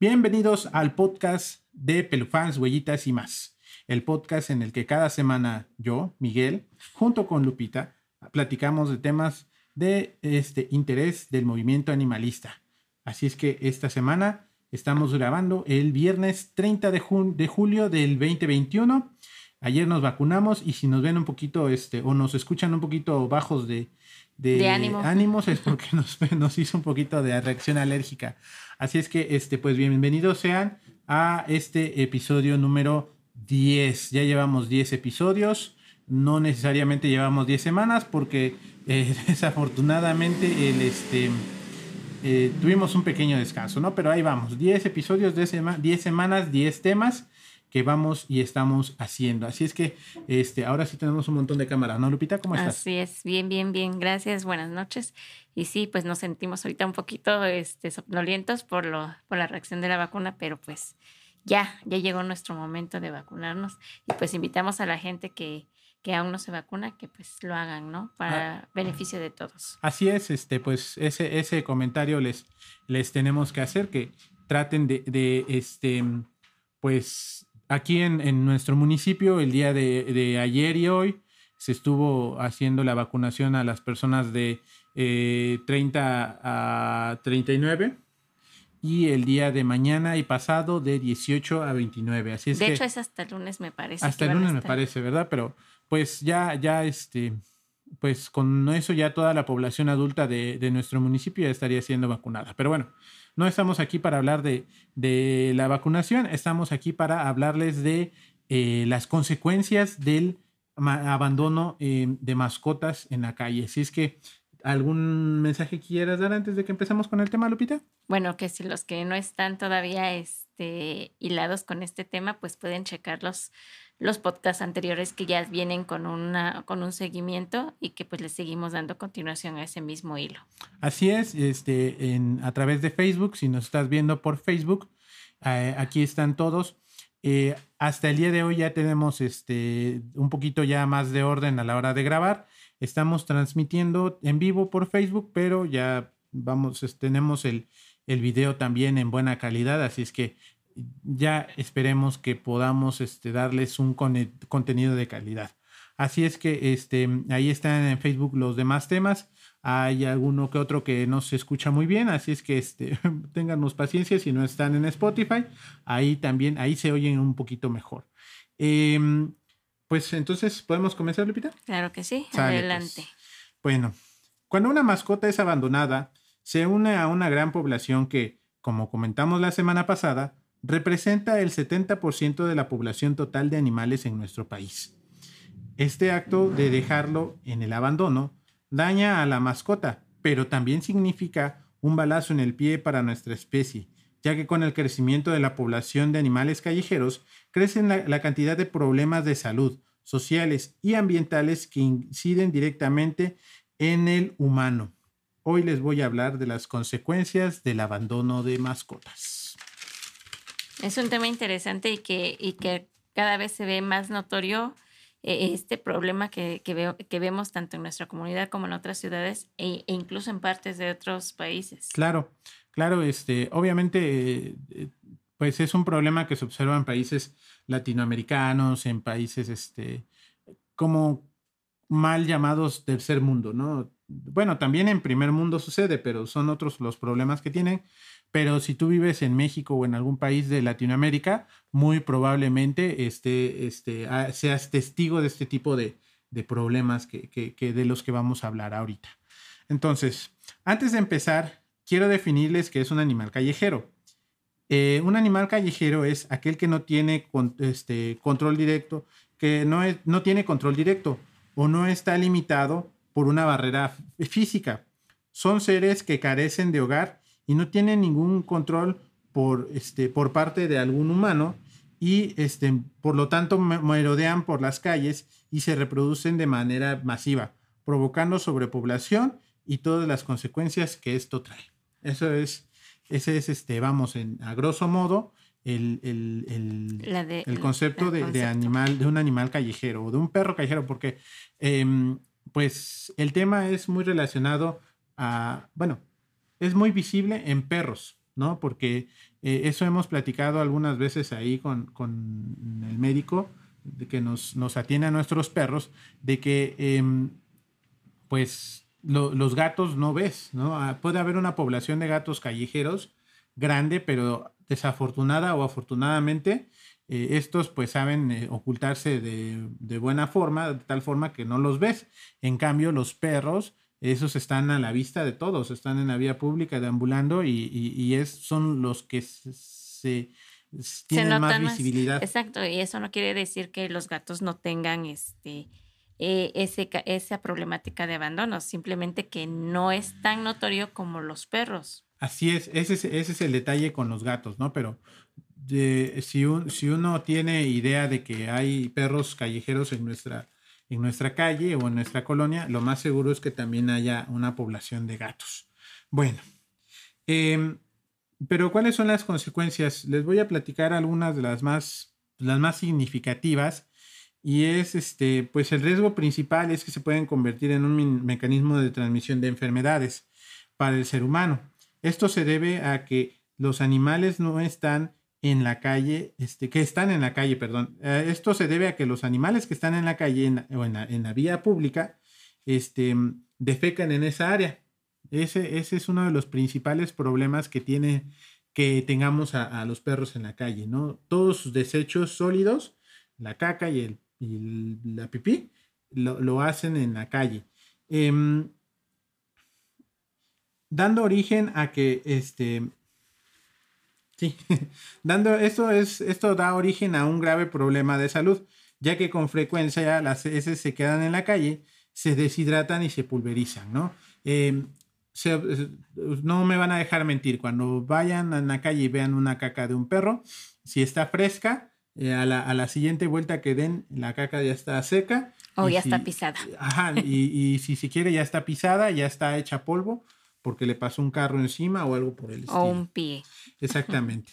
Bienvenidos al podcast de Pelufans, Huellitas y más. El podcast en el que cada semana yo, Miguel, junto con Lupita, platicamos de temas de este interés del movimiento animalista. Así es que esta semana estamos grabando el viernes 30 de, de julio del 2021. Ayer nos vacunamos y si nos ven un poquito este, o nos escuchan un poquito bajos de, de, ánimos es porque nos, nos, hizo un poquito de reacción alérgica. Así es que, este, pues bienvenidos sean a este episodio número 10. Ya llevamos 10 episodios. No necesariamente llevamos 10 semanas porque eh, desafortunadamente el, este, eh, tuvimos un pequeño descanso, ¿no? Pero ahí vamos. 10 episodios, de 10 semanas, 10 temas que vamos y estamos haciendo. Así es que este, ahora sí tenemos un montón de cámaras, ¿no, Lupita? ¿Cómo estás? Así es, bien, bien, bien. Gracias, buenas noches. Y sí, pues nos sentimos ahorita un poquito este, somnolientos por, lo, por la reacción de la vacuna, pero pues ya, ya llegó nuestro momento de vacunarnos. Y pues invitamos a la gente que, que aún no se vacuna, que pues lo hagan, ¿no? Para ah. beneficio de todos. Así es, este, pues ese, ese comentario les, les tenemos que hacer, que traten de, de este, pues Aquí en, nuestro municipio, el día de, ayer y hoy, se estuvo haciendo la vacunación a las personas de 30 eh, a 39 y el día de mañana y pasado de 18 a 29. Así es de hecho, es hasta el lunes, me parece. Hasta el lunes, me parece, ¿verdad? Pero pues ya, ya, este, pues con eso ya toda la población adulta de, de nuestro municipio ya estaría siendo vacunada. Pero bueno, no estamos aquí para hablar de, la vacunación, estamos aquí para hablarles de eh, las consecuencias del abandono eh, de mascotas en la calle. Si es que algún mensaje quieras dar antes de que empecemos con el tema, Lupita. Bueno, que si los que no están todavía este, hilados con este tema, pues pueden checar los, podcasts anteriores que ya vienen con, una, con un seguimiento y que pues les seguimos dando continuación a ese mismo hilo. Así es, este, en, a través de Facebook, si nos estás viendo por Facebook, eh, aquí están todos. Eh, hasta el día de hoy ya tenemos este, un poquito ya más de orden a la hora de grabar. Estamos transmitiendo en vivo por Facebook, pero ya vamos, tenemos el, el video también en buena calidad, así es que ya esperemos que podamos este, darles un contenido de calidad. Así es que este, ahí están en Facebook los demás temas. Hay alguno que otro que no se escucha muy bien, así es que este, paciencia si no están en Spotify. Ahí también, ahí se oyen un poquito mejor. Em, pues entonces, ¿podemos comenzar, Lupita? Claro que sí, pues. adelante. Bueno, cuando una mascota es abandonada, se une a una gran población que, como comentamos la semana pasada, representa el 70% de la población total de animales en nuestro país. Este acto de dejarlo en el abandono daña a la mascota, pero también significa un balazo en el pie para nuestra especie, ya que con el crecimiento de la población de animales callejeros crece la, la cantidad de problemas de salud, sociales y ambientales que inciden directamente en el humano. Hoy les voy a hablar de las consecuencias del abandono de mascotas. Es un tema interesante y que, cada vez se ve más notorio eh, este problema que, que, que, vemos tanto en nuestra comunidad como en otras ciudades e, e, incluso en partes de otros países. Claro, claro, este, obviamente, eh, pues es un problema que se observa en países latinoamericanos, en países, este, como mal llamados tercer mundo, ¿no? Bueno, también en primer mundo sucede, pero son otros los problemas que tienen. Pero si tú vives en México o en algún país de Latinoamérica, muy probablemente este, este, ah, seas testigo de este tipo de, problemas que, de los que vamos a hablar ahorita. Entonces, antes de empezar, quiero definirles qué es un animal callejero. Eh, un animal callejero es aquel que no tiene este, control directo, que no, no tiene control directo o no está limitado por una barrera física. Son seres que carecen de hogar y no tienen ningún control por, este, por parte de algún humano y este, por lo tanto merodean por las calles y se reproducen de manera masiva, provocando sobrepoblación y todas las consecuencias que esto trae. Eso es, ese es, este, vamos, en, a grosso modo, el, el, el, concepto, de, animal, de un animal callejero o de un perro callejero, porque em, pues el tema es muy relacionado a, bueno, es muy visible en perros, ¿no? Porque Eh, eso hemos platicado algunas veces ahí con, el médico de que nos, nos, atiende a nuestros perros, de que em, pues los gatos no ves, ¿no? Ah, puede haber una población de gatos callejeros grande, pero desafortunada o afortunadamente, eh, estos pues saben eh, ocultarse de, de, buena forma, de tal forma que no los ves. En cambio, los perros esos están a la vista de todos, están en la vía pública deambulando y, y, es, son los que se, tienen más visibilidad. exacto, y eso no quiere decir que los gatos no tengan este, eh, ese, esa problemática de abandono, simplemente que no es tan notorio como los perros. Así es, ese es, ese es el detalle con los gatos, ¿no? Pero de, si, un, si uno tiene idea de que hay perros callejeros en nuestra en nuestra calle o en nuestra colonia, lo más seguro es que también haya una población de gatos. Bueno, em, pero ¿cuáles son las consecuencias? Les voy a platicar algunas de las más, las más significativas y es este, pues el riesgo principal es que se pueden convertir en un mecanismo de transmisión de enfermedades para el ser humano. Esto se debe a que los animales no están en la calle, este, que están en la calle, perdón. Eh, esto se debe a que los animales que están en la calle o en la, vía pública, este, defecan en esa área. Ese, ese, es uno de los principales problemas que tiene que tengamos a, los perros en la calle, ¿no? Todos sus desechos sólidos, la caca y, el, la pipí, lo, hacen en la calle. Em, dando origen a que este, Sí, dando esto es esto da origen a un grave problema de salud, ya que con frecuencia las heces se quedan en la calle, se deshidratan y se pulverizan, ¿no? Em, no me van a dejar mentir, cuando vayan a la calle y vean una caca de un perro, si está fresca, eh, a, la, siguiente vuelta que den, la caca ya está seca. O ya está pisada. Ajá, y, y si se quiere ya está pisada, ya está hecha polvo porque le pasó un carro encima o algo por el estilo. O un pie. Exactamente.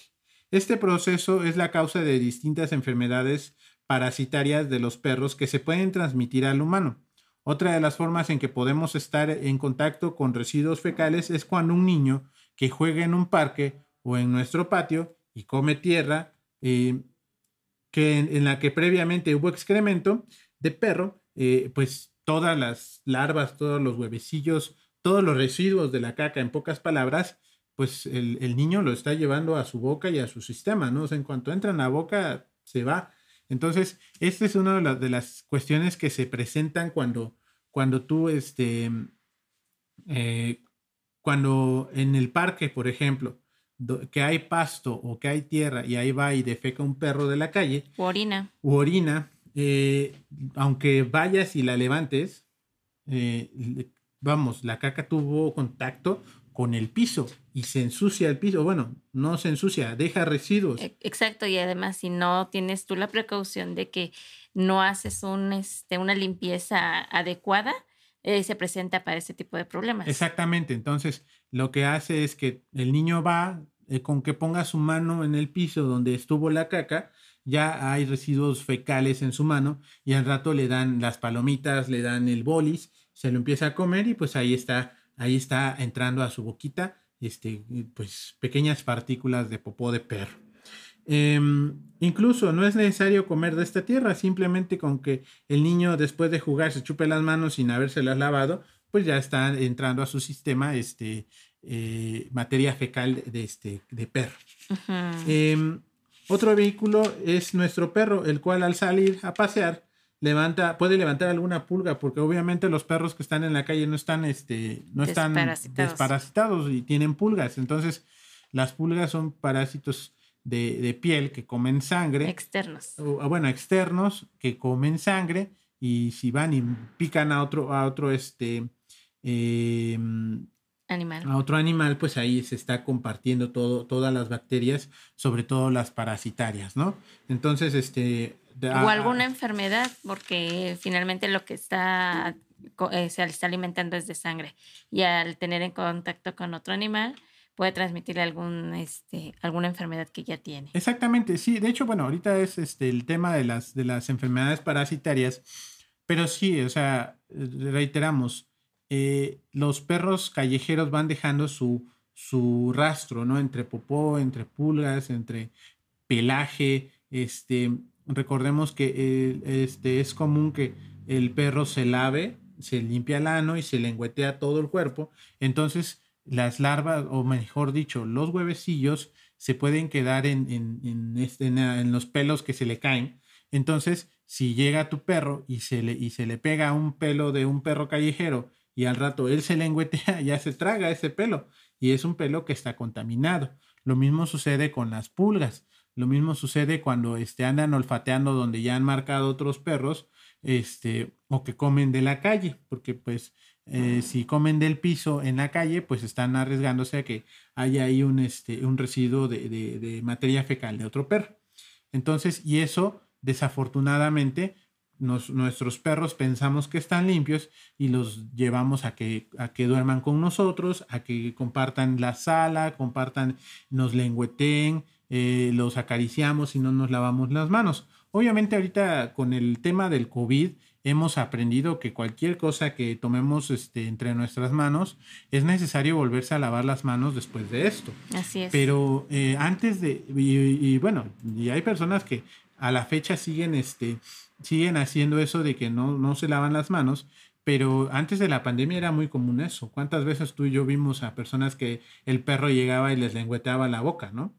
Este proceso es la causa de distintas enfermedades parasitarias de los perros que se pueden transmitir al humano. Otra de las formas en que podemos estar en contacto con residuos fecales es cuando un niño que juega en un parque o en nuestro patio y come tierra eh, que en, la que previamente hubo excremento de perro, eh, pues todas las larvas, todos los huevecillos todos los residuos de la caca, en pocas palabras, pues el, niño lo está llevando a su boca y a su sistema, ¿no? O sea, en cuanto entra en la boca, se va. Entonces, esta es una de, las cuestiones que se presentan cuando, cuando tú, este, eh, cuando en el parque, por ejemplo, que hay pasto o que hay tierra y ahí va y defeca un perro de la calle. U orina. U orina, eh, aunque vayas y la levantes, eh, vamos, la caca tuvo contacto con el piso y se ensucia el piso. Bueno, no se ensucia, deja residuos. E, exacto, y además si no tienes tú la precaución de que no haces un, este, una limpieza adecuada, eh, se presenta para ese tipo de problemas. Exactamente, entonces lo que hace es que el niño va eh, con que ponga su mano en el piso donde estuvo la caca, ya hay residuos fecales en su mano y al rato le dan las palomitas, le dan el bolis se lo empieza a comer y pues ahí está, ahí está entrando a su boquita, este, pues pequeñas partículas de popó de perro. Em, incluso no es necesario comer de esta tierra, simplemente con que el niño después de jugar se chupe las manos sin habérselas lavado, pues ya está entrando a su sistema este, eh, materia fecal de, este, de perro. Em, otro vehículo es nuestro perro, el cual al salir a pasear levanta, puede levantar alguna pulga, porque obviamente los perros que están en la calle no están, este, no están desparasitados, y tienen pulgas. Entonces, las pulgas son parásitos de, piel que comen sangre. Externos. O, bueno, externos que comen sangre y si van y pican a otro, a otro, este, em, animal. a otro animal, pues ahí se está compartiendo todo, todas las bacterias, sobre todo las parasitarias, ¿no? Entonces, este, o alguna enfermedad, porque finalmente lo que está eh, se está alimentando es de sangre y al tener en contacto con otro animal puede transmitirle algún, este, alguna enfermedad que ya tiene. Exactamente, sí. De hecho, bueno, ahorita es este, el tema de las, de las enfermedades parasitarias, pero sí, o sea, reiteramos, eh, los perros callejeros van dejando su, su rastro, ¿no? Entre popó, entre pulgas, entre pelaje, este, recordemos que este, es común que el perro se lave, se limpia el ano y se lengüetea todo el cuerpo, entonces las larvas, o mejor dicho, los huevecillos se pueden quedar en, en, este, en, los pelos que se le caen. Entonces, si llega tu perro y se, le, y se le pega un pelo de un perro callejero y al rato él se lengüetea, ya se traga ese pelo y es un pelo que está contaminado. Lo mismo sucede con las pulgas. Lo mismo sucede cuando este, andan olfateando donde ya han marcado otros perros este, o que comen de la calle, porque pues eh, si comen del piso en la calle, pues están arriesgándose a que haya ahí un, este, un residuo de, de, materia fecal de otro perro. Entonces, y eso desafortunadamente nuestros perros pensamos que están limpios y los llevamos a que, a que duerman con nosotros, a que compartan la sala, compartan, nos lengüeten, eh, los acariciamos y no nos lavamos las manos. Obviamente ahorita con el tema del COVID hemos aprendido que cualquier cosa que tomemos este, entre nuestras manos es necesario volverse a lavar las manos después de esto. Así es. Pero eh, antes de, y, bueno, y hay personas que a la fecha siguen, este, siguen haciendo eso de que no, no se lavan las manos, pero antes de la pandemia era muy común eso. ¿Cuántas veces tú y yo vimos a personas que el perro llegaba y les lengüeteaba la boca, ¿no?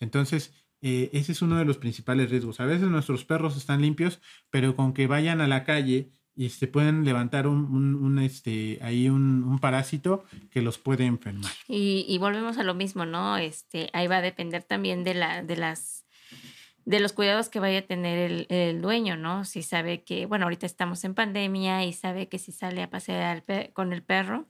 Entonces, eh, ese es uno de los principales riesgos. A veces nuestros perros están limpios, pero con que vayan a la calle y se pueden levantar un, este, ahí un, parásito que los puede enfermar. Y, volvemos a lo mismo, ¿no? Este, ahí va a depender también de la, de las de los cuidados que vaya a tener el, el, dueño, ¿no? Si sabe que, bueno, ahorita estamos en pandemia y sabe que si sale a pasear con el perro,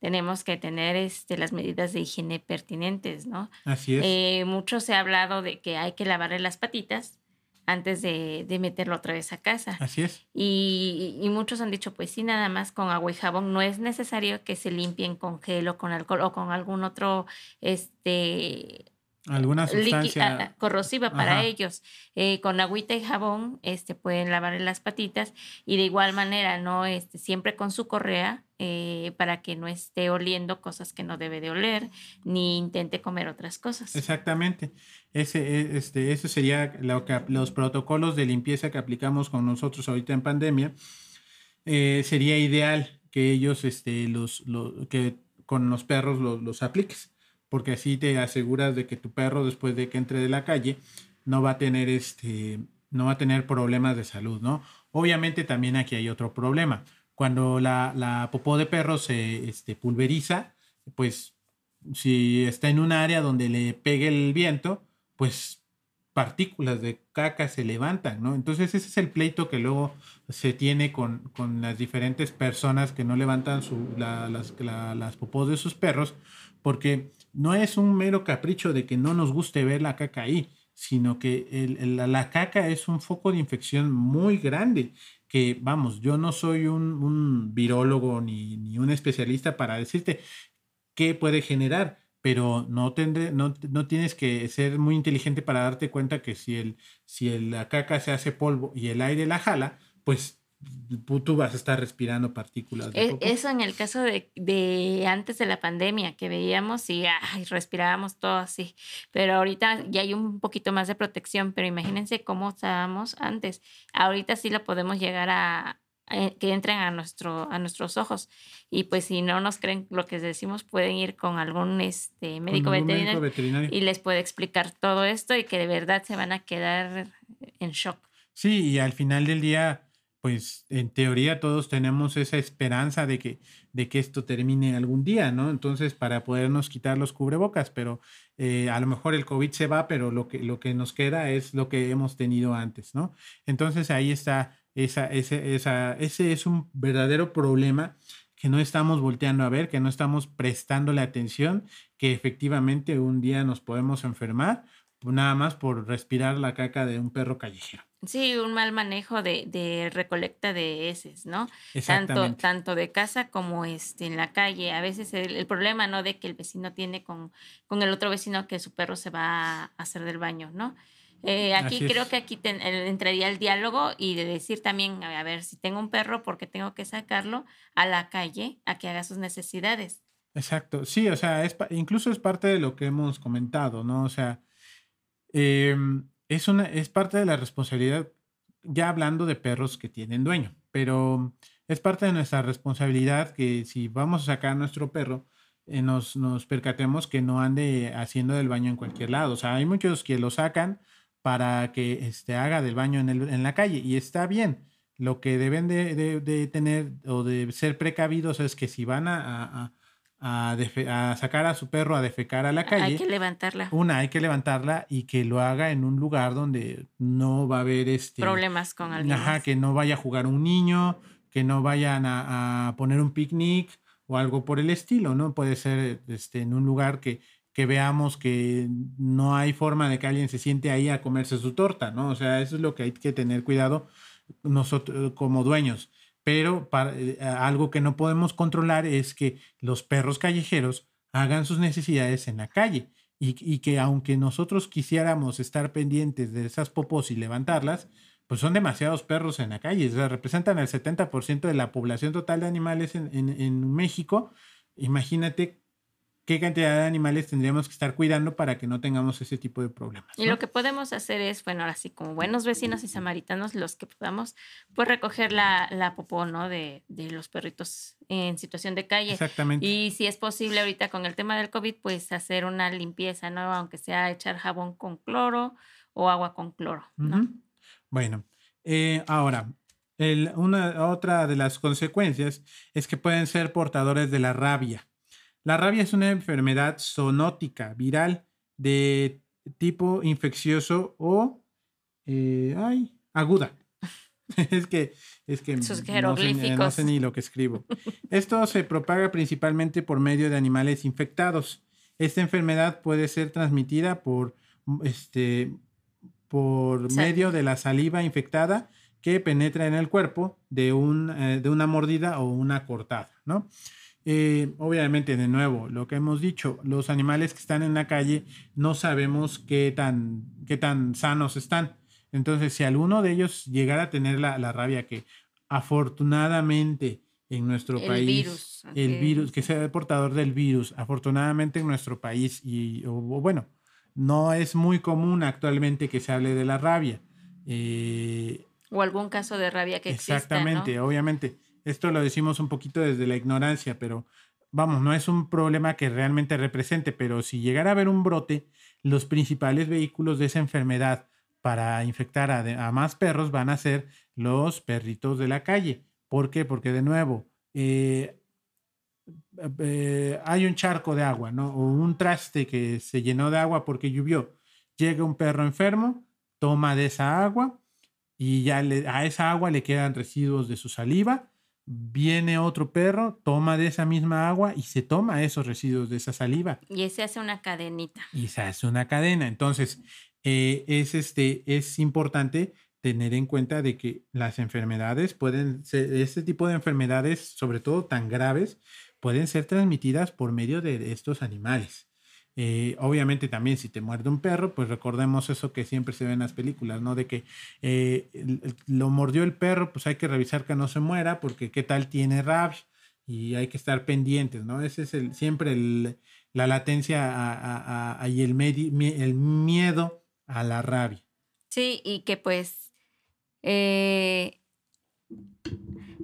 tenemos que tener este, las medidas de higiene pertinentes, ¿no? Así es. Eh, mucho se ha hablado de que hay que lavarle las patitas antes de, de, meterlo otra vez a casa. Así es. Y, y, muchos han dicho, pues sí, nada más con agua y jabón. No es necesario que se limpien con gel o con alcohol o con algún otro este, alguna sustancia corrosiva para ellos. Eh, con agüita y jabón este, pueden lavar las patitas y de igual manera, ¿no? Este, siempre con su correa eh, para que no esté oliendo cosas que no debe de oler ni intente comer otras cosas. Exactamente. Ese, e, este, eso sería lo que, los protocolos de limpieza que aplicamos con nosotros ahorita en pandemia. Eh, sería ideal que ellos, este, los, que con los perros los, los apliques porque así te aseguras de que tu perro después de que entre de la calle no va a tener este no va a tener problemas de salud, ¿no? Obviamente también aquí hay otro problema. Cuando la, la popó de perro se este, pulveriza, pues si está en un área donde le pegue el viento, pues partículas de caca se levantan, ¿no? Entonces ese es el pleito que luego se tiene con, con las diferentes personas que no levantan su, las, las popós de sus perros, porque no es un mero capricho de que no nos guste ver la caca ahí, sino que la caca es un foco de infección muy grande que, vamos, yo no soy un, un virólogo ni, ni, un especialista para decirte qué puede generar, pero no, tendré, no, no, tienes que ser muy inteligente para darte cuenta que si, el, si la caca se hace polvo y el aire la jala, pues tú vas a estar respirando partículas. De e, Eso en el caso de, de, antes de la pandemia, que veíamos y respirábamos todo así. Pero ahorita ya hay un poquito más de protección, pero imagínense cómo estábamos antes. Ahorita sí lo podemos llegar a, que entren a, nuestro, a nuestros ojos. Y pues si no nos creen lo que decimos, pueden ir con algún este, médico, veterinario, y les puede explicar todo esto y que de verdad se van a quedar en shock. Sí, y al final del día pues en teoría todos tenemos esa esperanza de que, de que esto termine algún día, ¿no? Entonces, para podernos quitar los cubrebocas, pero eh, a lo mejor el COVID se va, pero lo que, lo que nos queda es lo que hemos tenido antes, ¿no? Entonces ahí está, esa, ese, esa, ese es un verdadero problema que no estamos volteando a ver, que no estamos prestándole atención, que efectivamente un día nos podemos enfermar nada más por respirar la caca de un perro callejero. Sí, un mal manejo de, de recolecta de heces, ¿no? Tanto, tanto de casa como este, en la calle. A veces el, problema, ¿no? De que el vecino tiene con, con el otro vecino que su perro se va a hacer del baño, ¿no? Eh, aquí creo que aquí entraría el diálogo y de decir también, a ver, si tengo un perro, porque tengo que sacarlo a la calle a que haga sus necesidades. Exacto, sí, o sea, es, incluso es parte de lo que hemos comentado, ¿no? O sea, em, es, una, es parte de la responsabilidad, ya hablando de perros que tienen dueño, pero es parte de nuestra responsabilidad que si vamos a sacar a nuestro perro, eh, nos, nos percatemos que no ande haciendo del baño en cualquier lado. O sea, hay muchos que lo sacan para que este, haga del baño en, el, en la calle y está bien. Lo que deben de, de, tener o de ser precavidos es que si van a, a, a, sacar a su perro a defecar a la calle. Hay que levantarla. Una, hay que levantarla y que lo haga en un lugar donde no va a haber este, problemas con alguien. Ajá, que no vaya a jugar un niño, que no vayan a, poner un picnic o algo por el estilo, ¿no? Puede ser este, en un lugar que, que veamos que no hay forma de que alguien se siente ahí a comerse su torta, ¿no? O sea, eso es lo que hay que tener cuidado nosotros como dueños. Pero para, eh, algo que no podemos controlar es que los perros callejeros hagan sus necesidades en la calle y, que aunque nosotros quisiéramos estar pendientes de esas popos y levantarlas, pues son demasiados perros en la calle. O sea, representan el 70% de la población total de animales en, en México. Imagínate qué cantidad de animales tendríamos que estar cuidando para que no tengamos ese tipo de problemas. Y lo que podemos hacer es, bueno, ahora sí, como buenos vecinos y samaritanos, los que podamos, pues recoger la, la popó, ¿no? De, de, los perritos en situación de calle. Exactamente. Y si es posible ahorita con el tema del COVID, pues hacer una limpieza, ¿no? Aunque sea echar jabón con cloro o agua con cloro, ¿no? Bueno, eh, ahora, el, una, otra de las consecuencias es que pueden ser portadores de la rabia. La rabia es una enfermedad zoonótica viral de tipo infeccioso o eh, ay, aguda. es que, es que no, sé, no, sé, ni lo que escribo. Esto se propaga principalmente por medio de animales infectados. Esta enfermedad puede ser transmitida por, este, por medio de la saliva infectada que penetra en el cuerpo de, un, eh, de una mordida o una cortada, ¿no? Eh, obviamente, de nuevo, lo que hemos dicho, los animales que están en la calle no sabemos qué tan, qué tan sanos están. Entonces, si alguno de ellos llegara a tener la, la rabia que afortunadamente en nuestro el país, virus, el virus, que sea el portador del virus, afortunadamente en nuestro país, y o, bueno, no es muy común actualmente que se hable de la rabia. Eh, o algún caso de rabia que Exactamente, exista, ¿no? obviamente. Esto lo decimos un poquito desde la ignorancia, pero vamos, no es un problema que realmente represente, pero si llegara a haber un brote, los principales vehículos de esa enfermedad para infectar a, más perros van a ser los perritos de la calle. ¿Por qué? Porque de nuevo, eh, eh, hay un charco de agua, ¿no? O un traste que se llenó de agua porque llovió. Llega un perro enfermo, toma de esa agua y ya a esa agua le quedan residuos de su saliva viene otro perro, toma de esa misma agua y se toma esos residuos de esa saliva. Y se hace una cadenita. Y se hace una cadena. Entonces, eh, es, este, es importante tener en cuenta de que las enfermedades pueden ser, este tipo de enfermedades, sobre todo tan graves, pueden ser transmitidas por medio de estos animales. Eh, obviamente también si te muerde un perro, pues recordemos eso que siempre se ve en las películas, ¿no? De que eh, lo mordió el perro, pues hay que revisar que no se muera, porque qué tal tiene rabia y hay que estar pendientes, ¿no? Ese es el, siempre el, la latencia a, a, y el, el miedo a la rabia. Sí, y que pues... Eh,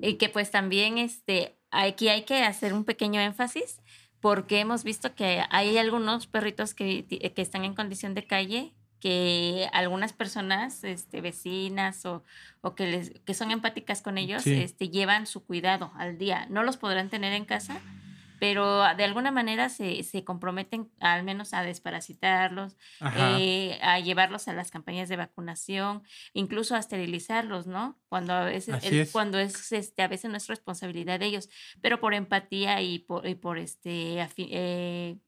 y que pues también este, aquí hay que hacer un pequeño énfasis porque hemos visto que hay algunos perritos que, que están en condición de calle que algunas personas, este, vecinas o, o que, les, que son empáticas con ellos, sí. este, llevan su cuidado al día. No los podrán tener en casa, pero de alguna manera se, se comprometen al menos a desparasitarlos, eh, a llevarlos a las campañas de vacunación, incluso a esterilizarlos, ¿no? Cuando a veces, el, es. cuando es este, a veces no es responsabilidad de ellos, pero por empatía y por, y por este, eh,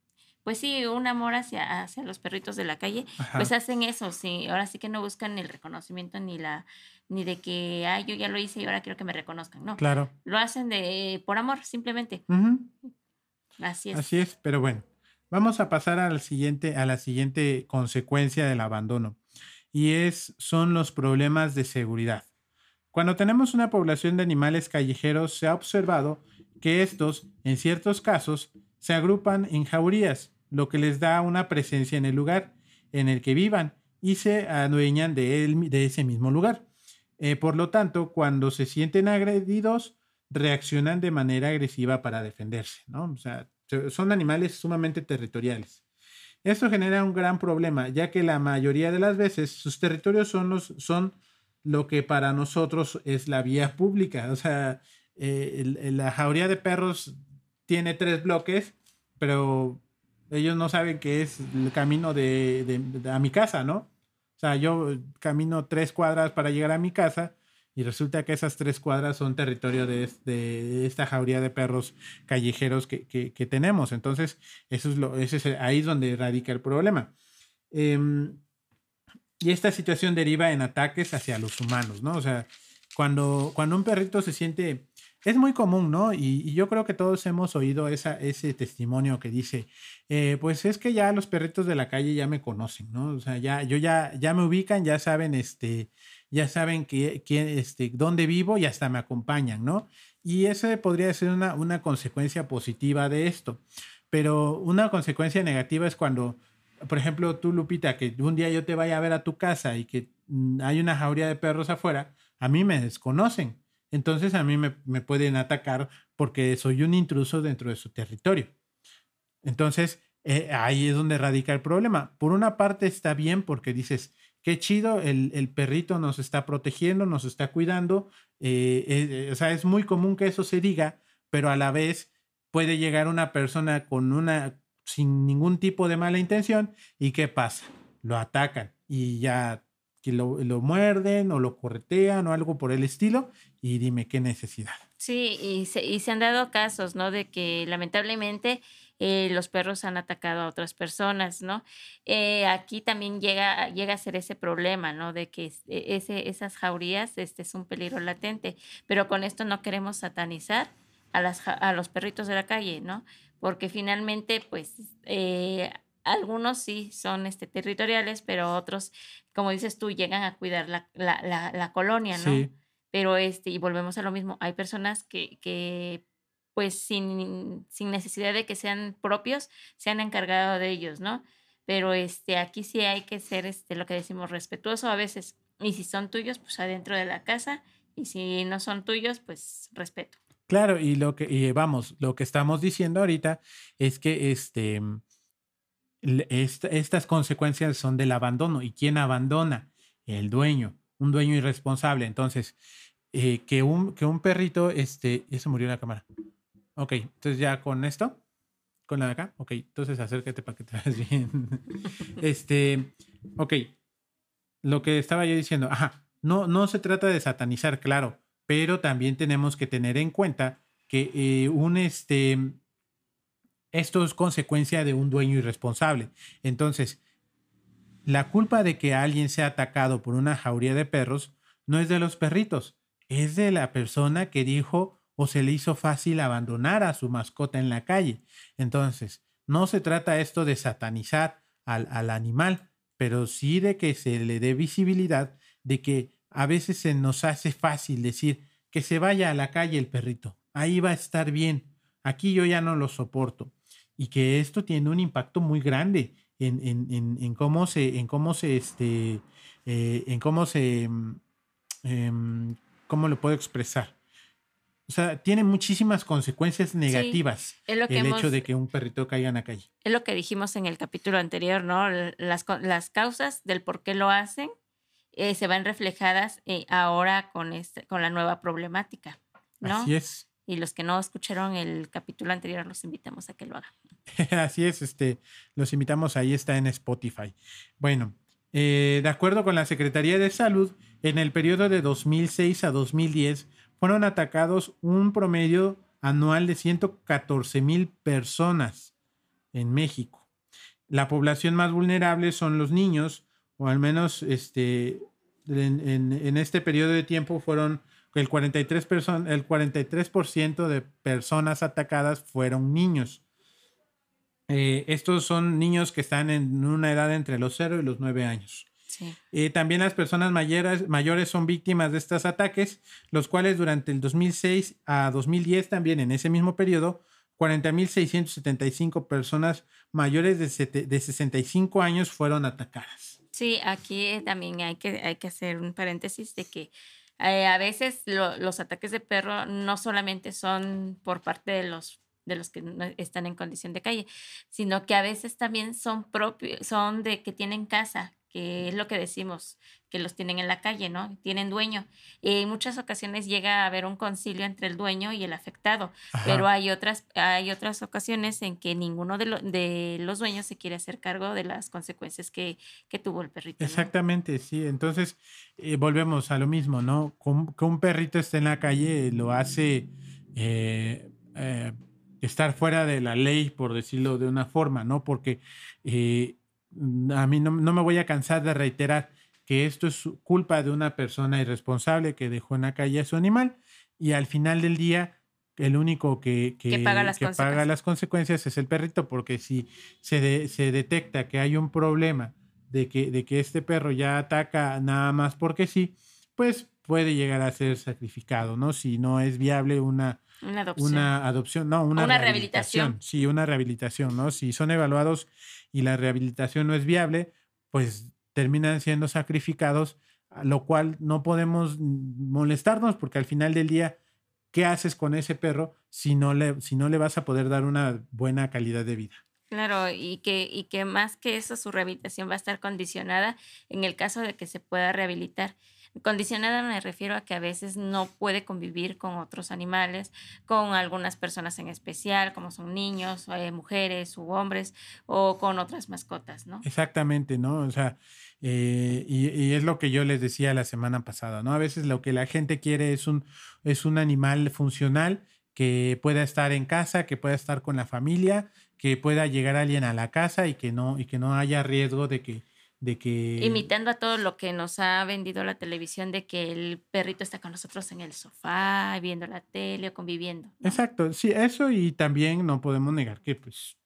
pues sí, un amor hacia, hacia los perritos de la calle, Ajá. pues hacen eso, sí, ahora sí que no buscan el reconocimiento ni la ni de que, ay, yo ya lo hice y ahora quiero que me reconozcan, no. Claro. Lo hacen de por amor, simplemente. Uh -huh. Así es. Así es, pero bueno, vamos a pasar al siguiente, a la siguiente consecuencia del abandono y es, son los problemas de seguridad. Cuando tenemos una población de animales callejeros, se ha observado que estos, en ciertos casos, se agrupan en jaurías, lo que les da una presencia en el lugar en el que vivan y se adueñan de, de ese mismo lugar. Eh, por lo tanto, cuando se sienten agredidos, reaccionan de manera agresiva para defenderse, ¿no? O sea, son animales sumamente territoriales. Esto genera un gran problema, ya que la mayoría de las veces sus territorios son, los, son lo que para nosotros es la vía pública. O sea, eh, la jauría de perros tiene tres bloques, pero ellos no saben que es el camino de, a mi casa, ¿no? O sea, yo camino tres cuadras para llegar a mi casa y resulta que esas tres cuadras son territorio de, esta jauría de perros callejeros que, tenemos. Entonces, eso es lo, ese es ahí es donde radica el problema. Em, y esta situación deriva en ataques hacia los humanos, ¿no? O sea, cuando, cuando un perrito se siente es muy común, ¿no? Y, yo creo que todos hemos oído esa, ese testimonio que dice, eh, pues es que ya los perritos de la calle ya me conocen, ¿no? O sea, ya, yo ya, ya me ubican, ya saben, este, ya saben que, este, dónde vivo y hasta me acompañan, ¿no? Y ese podría ser una, una consecuencia positiva de esto. Pero una consecuencia negativa es cuando, por ejemplo, tú, Lupita, que un día yo te vaya a ver a tu casa y que mm, hay una jauría de perros afuera, a mí me desconocen entonces a mí me, pueden atacar porque soy un intruso dentro de su territorio. Entonces, eh, ahí es donde radica el problema. Por una parte está bien porque dices, qué chido, el, perrito nos está protegiendo, nos está cuidando. Eh, eh, o sea, es muy común que eso se diga, pero a la vez puede llegar una persona con una, sin ningún tipo de mala intención y ¿qué pasa? Lo atacan y ya que lo, lo, muerden o lo corretean o algo por el estilo y dime qué necesidad. Sí, y se, y se han dado casos, ¿no? De que lamentablemente eh, los perros han atacado a otras personas, ¿no? Eh, aquí también llega, llega a ser ese problema, ¿no? De que e, ese, esas jaurías este, es un peligro latente, pero con esto no queremos satanizar a, las, a los perritos de la calle, ¿no? Porque finalmente, pues, eh, algunos sí son este, territoriales, pero otros, como dices tú, llegan a cuidar la, la, la, colonia, ¿no? Pero este, y volvemos a lo mismo, hay personas que, que pues sin, sin necesidad de que sean propios, se han encargado de ellos, ¿no? Pero este, aquí sí hay que ser este, lo que decimos respetuoso a veces. Y si son tuyos, pues adentro de la casa. Y si no son tuyos, pues respeto. Claro, y lo que, y vamos, lo que estamos diciendo ahorita es que este, estas consecuencias son del abandono. ¿Y quién abandona? El dueño, un dueño irresponsable. Entonces, eh, que, un, que un perrito, este, eso murió la cámara. Ok, entonces ya con esto, con la de acá, ok, entonces acércate para que te veas bien. este, ok, lo que estaba yo diciendo, ajá, no, no se trata de satanizar, claro, pero también tenemos que tener en cuenta que eh, un, este, esto es consecuencia de un dueño irresponsable. Entonces, la culpa de que alguien sea atacado por una jauría de perros no es de los perritos, es de la persona que dijo o se le hizo fácil abandonar a su mascota en la calle. Entonces, no se trata esto de satanizar al, al animal, pero sí de que se le dé visibilidad de que a veces se nos hace fácil decir que se vaya a la calle el perrito, ahí va a estar bien, aquí yo ya no lo soporto y que esto tiene un impacto muy grande en, en, en, cómo se, en cómo se, este, eh, en cómo se, mm, em, cómo lo puedo expresar. O sea, tiene muchísimas consecuencias negativas el hecho de que un perrito caiga en la calle. Es lo que dijimos en el capítulo anterior, ¿no? Las, las causas del por qué lo hacen eh, se van reflejadas eh, ahora con, este, con la nueva problemática, ¿no? Así es. Y los que no escucharon el capítulo anterior, los invitamos a que lo hagan. Así es, este, los invitamos, ahí está en Spotify. Bueno, eh, de acuerdo con la Secretaría de Salud, en el periodo de 2006 a 2010 fueron atacados un promedio anual de 114 mil personas en México. La población más vulnerable son los niños, o al menos este, en, este periodo de tiempo fueron el 43%, el 43 de personas atacadas fueron niños. Eh, estos son niños que están en una edad entre los 0 y los 9 años. Eh, también las personas mayores, mayores son víctimas de estos ataques, los cuales durante el 2006 a 2010, también en ese mismo periodo, 40.675 personas mayores de, de 65 años fueron atacadas. Sí, aquí también hay que, hay que hacer un paréntesis de que eh, a veces los ataques de perro no solamente son por parte de los de los que están en condición de calle, sino que a veces también son propios, son de que tienen casa, que es lo que decimos, que los tienen en la calle, ¿no? Tienen dueño. Y en muchas ocasiones llega a haber un concilio entre el dueño y el afectado, pero hay otras, hay otras ocasiones en que ninguno de, de, los dueños se quiere hacer cargo de las consecuencias que, que tuvo el perrito. Exactamente, sí. Entonces, eh, volvemos a lo mismo, ¿no? Que un perrito esté en la calle lo hace... Eh, eh, estar fuera de la ley, por decirlo de una forma, ¿no? Porque a mí no, me voy a cansar de reiterar que esto es culpa de una persona irresponsable que dejó en la calle a su animal y al final del día el único que, paga, las, consecuencias es el perrito, porque si se, se detecta que hay un problema de que, de que este perro ya ataca nada más porque sí, pues puede llegar a ser sacrificado, ¿no? Si no es viable una, una adopción. Una adopción, no, una, rehabilitación. Sí, una rehabilitación, ¿no? Si son evaluados y la rehabilitación no es viable, pues terminan siendo sacrificados, lo cual no podemos molestarnos porque al final del día, ¿qué haces con ese perro si no le, si no le vas a poder dar una buena calidad de vida? Claro, y que, y que más que eso, su rehabilitación va a estar condicionada en el caso de que se pueda rehabilitar. Condicionada me refiero a que a veces no puede convivir con otros animales, con algunas personas en especial, como son niños, eh, mujeres u hombres, o con otras mascotas, ¿no? Exactamente, ¿no? O sea, eh, y, es lo que yo les decía la semana pasada, ¿no? A veces lo que la gente quiere es un, es un animal funcional que pueda estar en casa, que pueda estar con la familia, que pueda llegar alguien a la casa y que no, y que no haya riesgo de que de que... Imitando a todo lo que nos ha vendido la televisión, de que el perrito está con nosotros en el sofá, viendo la tele o conviviendo. Exacto, sí, eso y también no podemos negar que, pues,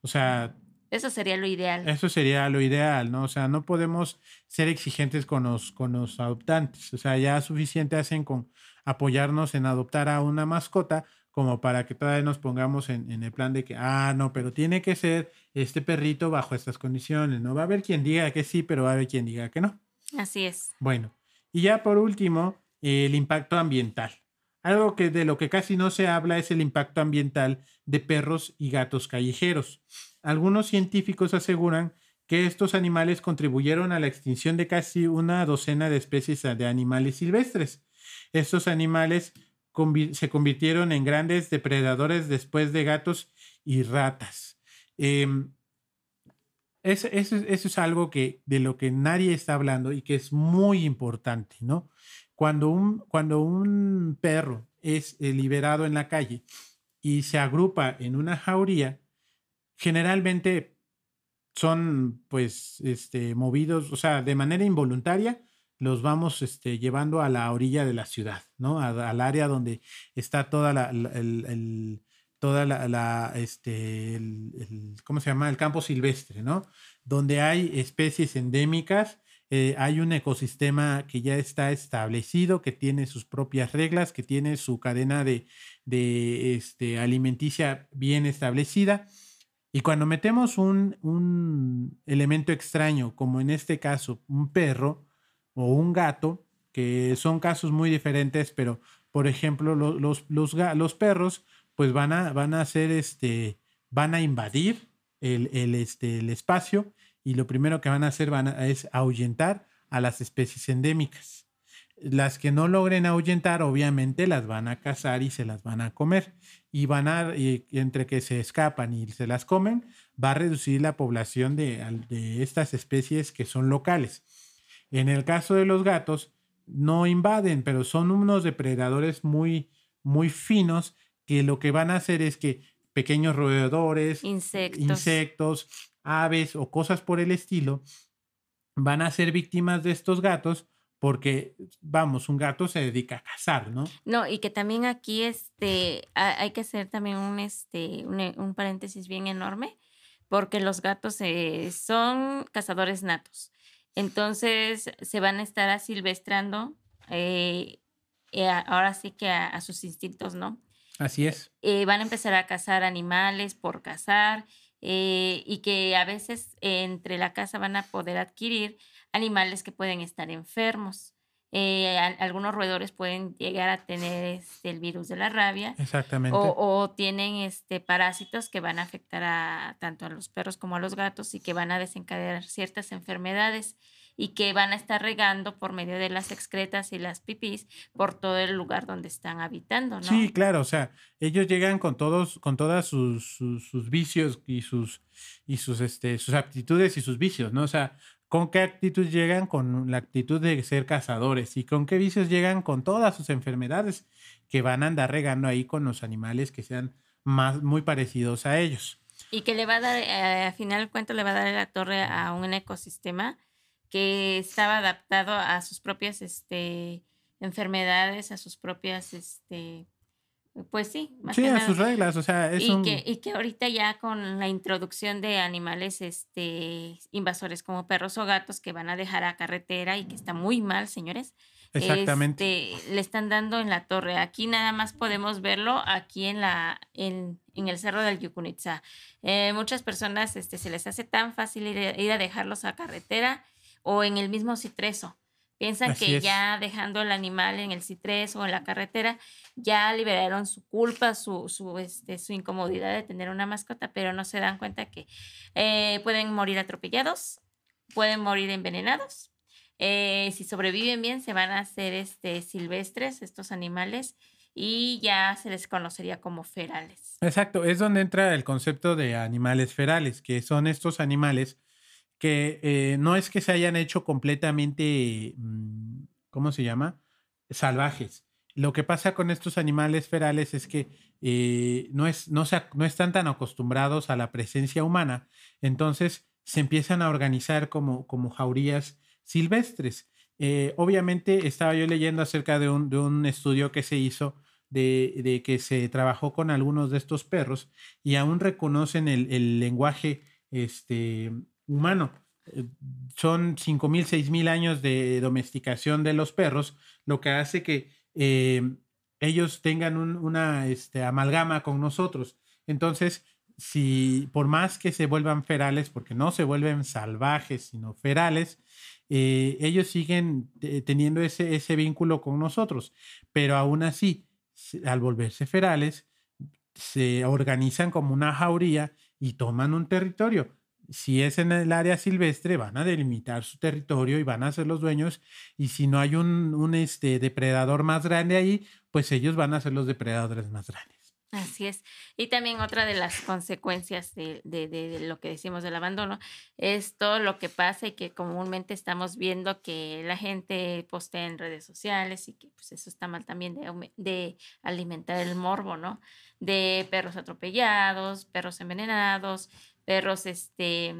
o sea... Eso sería lo ideal. Eso sería lo ideal, ¿no? O sea, no podemos ser exigentes con los, con los adoptantes. O sea, ya suficiente hacen con apoyarnos en adoptar a una mascota como para que todavía nos pongamos en, en, el plan de que, ah, no, pero tiene que ser este perrito bajo estas condiciones, ¿no? Va a haber quien diga que sí, pero va a haber quien diga que no. Así es. Bueno, y ya por último, el impacto ambiental. Algo que de lo que casi no se habla es el impacto ambiental de perros y gatos callejeros. Algunos científicos aseguran que estos animales contribuyeron a la extinción de casi una docena de especies de animales silvestres. Estos animales se convirtieron en grandes depredadores después de gatos y ratas. Em, eso, es algo que, de lo que nadie está hablando y que es muy importante, ¿no? Cuando un, cuando un perro es eh, liberado en la calle y se agrupa en una jauría, generalmente son pues este, movidos, o sea, de manera involuntaria, los vamos este, llevando a la orilla de la ciudad, ¿no? al área donde está toda la, el, toda la, este, el, ¿cómo se llama? El campo silvestre, ¿no? Donde hay especies endémicas, eh, hay un ecosistema que ya está establecido, que tiene sus propias reglas, que tiene su cadena de, de este, alimenticia bien establecida. Y cuando metemos un, un elemento extraño, como en este caso un perro, o un gato, que son casos muy diferentes, pero por ejemplo, los, los, los, perros, pues van a, van a hacer este, van a invadir el, el, este, el espacio y lo primero que van a hacer van es ahuyentar a las especies endémicas. Las que no logren ahuyentar, obviamente las van a cazar y se las van a comer. Y van a, entre que se escapan y se las comen, va a reducir la población de, de estas especies que son locales. En el caso de los gatos, no invaden, pero son unos depredadores muy, muy finos que lo que van a hacer es que pequeños roedores, insectos. insectos, aves o cosas por el estilo van a ser víctimas de estos gatos porque, vamos, un gato se dedica a cazar, ¿no? No, y que también aquí este, hay que hacer también un, este, un, paréntesis bien enorme, porque los gatos eh, son cazadores natos. Entonces se van a estar asilvestrando, eh, eh ahora sí que a, sus instintos, ¿no? Así es. Eh, van a empezar a cazar animales por cazar eh, y que a veces entre la casa van a poder adquirir animales que pueden estar enfermos. Eh, algunos roedores pueden llegar a tener este, el virus de la rabia. Exactamente. O, tienen este, parásitos que van a afectar a, tanto a los perros como a los gatos y que van a desencadenar ciertas enfermedades y que van a estar regando por medio de las excretas y las pipís por todo el lugar donde están habitando, ¿no? Sí, claro, o sea, ellos llegan con todos, con todas sus, sus, vicios y sus y sus este sus aptitudes y sus vicios, ¿no? O sea, ¿con qué actitud llegan? Con la actitud de ser cazadores y con qué vicios llegan con todas sus enfermedades que van a andar regando ahí con los animales que sean más muy parecidos a ellos. Y que le va a dar, eh, al final cuento, le va a dar la torre a un ecosistema que estaba adaptado a sus propias este, enfermedades, a sus propias, este, pues sí, más sí, a sus reglas, o sea, es y, que, y que ahorita ya con la introducción de animales este, invasores como perros o gatos que van a dejar a carretera y que está muy mal, señores. Exactamente. Este, le están dando en la torre. Aquí nada más podemos verlo aquí en la en, en el cerro del Yucunitza. Eh, muchas personas este, se les hace tan fácil ir, ir a dejarlos a carretera o en el mismo citreso. Piensan que ya dejando el animal en el citreso o en la carretera, ya liberaron su culpa, su, su, este, su incomodidad de tener una mascota, pero no se dan cuenta que eh, pueden morir atropellados, pueden morir envenenados. Eh, si sobreviven bien, se van a hacer este, silvestres estos animales y ya se les conocería como ferales. Exacto, es donde entra el concepto de animales ferales, que son estos animales que eh, no es que se hayan hecho completamente, mm, ¿cómo se llama? Salvajes. Lo que pasa con estos animales ferales es que eh, no, es, no, no están tan acostumbrados a la presencia humana, entonces se empiezan a organizar como, como jaurías silvestres. Eh, obviamente estaba yo leyendo acerca de un, de un estudio que se hizo de, de, que se trabajó con algunos de estos perros y aún reconocen el, el lenguaje este, humano. Eh, son 5.000, 6.000 años de domesticación de los perros, lo que hace que eh, ellos tengan una este, amalgama con nosotros. Entonces, si por más que se vuelvan ferales, porque no se vuelven salvajes, sino ferales, eh, ellos siguen teniendo ese, ese vínculo con nosotros. Pero aún así, al volverse ferales, se organizan como una jauría y toman un territorio si es en el área silvestre, van a delimitar su territorio y van a ser los dueños. Y si no hay un, un este, depredador más grande ahí, pues ellos van a ser los depredadores más grandes. Así es. Y también otra de las consecuencias de, de, de, lo que decimos del abandono es todo lo que pasa y que comúnmente estamos viendo que la gente postea en redes sociales y que pues eso está mal también de, de alimentar el morbo, ¿no? De perros atropellados, perros envenenados, perros, este,